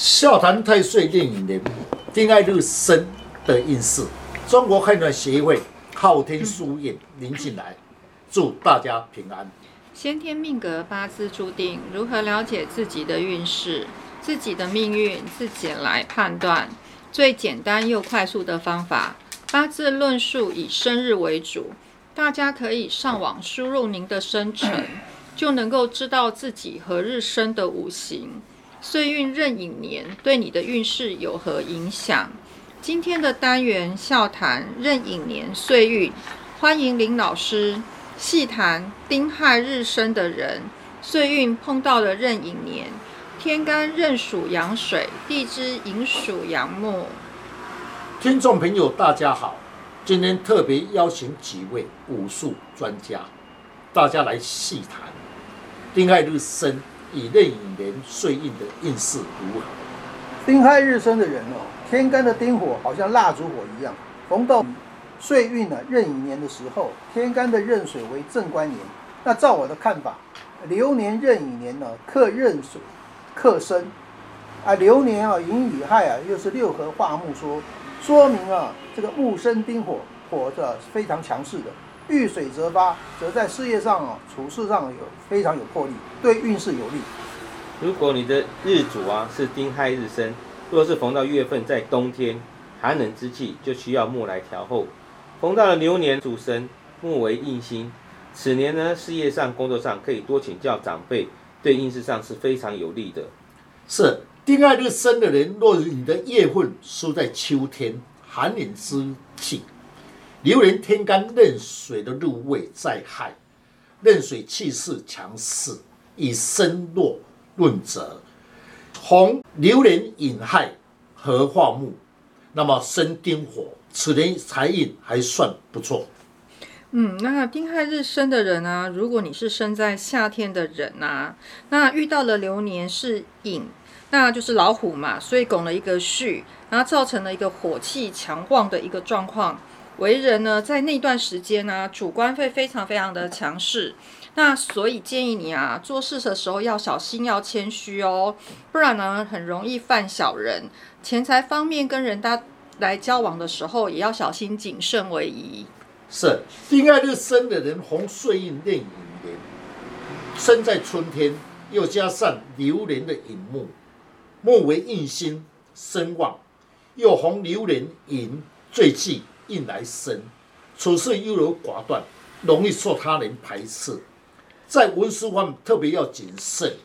笑谈太岁电影年，丁爱日生的运势，中国汉传协会昊天书院林进来，祝大家平安。先天命格八字注定，如何了解自己的运势、自己的命运，自己来判断。最简单又快速的方法，八字论述以生日为主，大家可以上网输入您的生辰，就能够知道自己何日生的五行。岁运壬寅年对你的运势有何影响？今天的单元笑谈壬寅年岁运，欢迎林老师细谈丁亥日生的人，岁运碰到了壬寅年，天干壬属阳水，地支寅属阳木。听众朋友，大家好，今天特别邀请几位武术专家，大家来细谈丁亥日生。以壬寅年岁运的运势如何？丁亥日生的人哦，天干的丁火好像蜡烛火一样。逢到岁运呢壬寅年的时候，天干的壬水为正官年。那照我的看法，流年壬寅年呢克壬水，克申啊，流年啊寅与亥啊又是六合化木说，说明啊这个木生丁火，火的非常强势的。遇水则发，则在事业上啊，处事上有非常有魄力，对运势有利。如果你的日主啊是丁亥日生，若是逢到月份在冬天寒冷之际，就需要木来调候。逢到了牛年主神，木为印星，此年呢事业上、工作上可以多请教长辈，对运势上是非常有利的。是丁亥日生的人，若你的月份输在秋天寒冷之气。流年天干壬水的入位在亥，壬水气势强势，以生弱论泽。红流年引亥合化木，那么生丁火，此人财运还算不错。嗯，那丁亥日生的人啊，如果你是生在夏天的人啊，那遇到了流年是寅，那就是老虎嘛，所以拱了一个戌，然后造成了一个火气强旺的一个状况。为人呢，在那段时间呢，主观会非常非常的强势，那所以建议你啊，做事的时候要小心，要谦虚哦，不然呢，很容易犯小人。钱财方面跟人家来交往的时候，也要小心谨慎为宜。是，丁亥日生的人，红岁运壬寅年，生在春天，又加上流年的寅木，木为印星，生旺，又红流年寅最忌。应来生，处事优柔寡断，容易受他人排斥，在文书方特别要谨慎，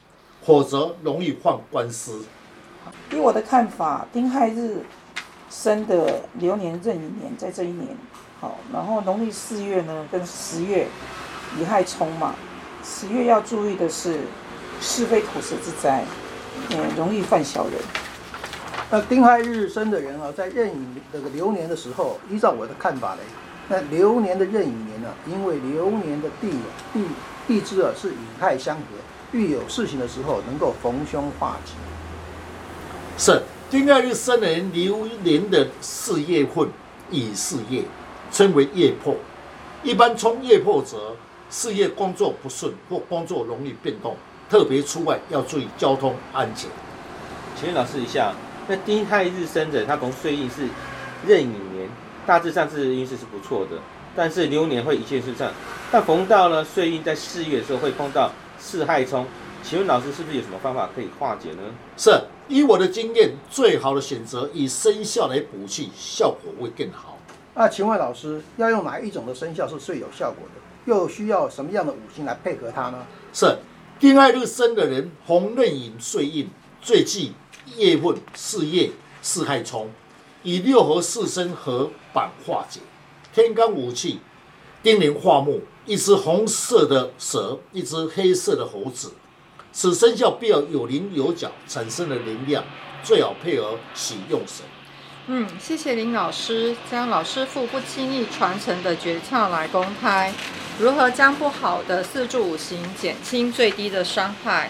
否则容易犯官司。以我的看法，丁亥日生的流年壬寅年，在这一年，好，然后农历四月呢，跟十月乙亥冲嘛，十月要注意的是是非口舌之灾，嗯，容易犯小人。那丁亥日生的人啊，在壬寅这个流年的时候，依照我的看法呢，那流年的壬寅年呢，因为流年的地地地支啊是乙亥相合，遇有事情的时候能够逢凶化吉。是丁亥日生的人流年的事业混乙事业，称为业破。一般冲业破者，事业工作不顺或工作容易变动，特别出外要注意交通安全。请问老师一下。那丁亥日生的，他逢岁运是壬寅年，大致上是运势是不错的，但是流年会一切顺畅。但逢到了岁运在四月的时候会碰到四害冲，请问老师是不是有什么方法可以化解呢？是，以我的经验，最好的选择以生肖来补气，效果会更好。那请问老师，要用哪一种的生肖是最有效果的？又需要什么样的五行来配合它呢？是，丁亥日生的人，红壬寅岁运最忌。夜问四叶四害冲，以六合四生合板化解。天干五气，丁年化木，一只红色的蛇，一只黑色的猴子。此生肖必要有棱有角，产生的能量，最好配合喜用神。嗯，谢谢林老师将老师傅不轻易传承的诀窍来公开，如何将不好的四柱五行减轻最低的伤害？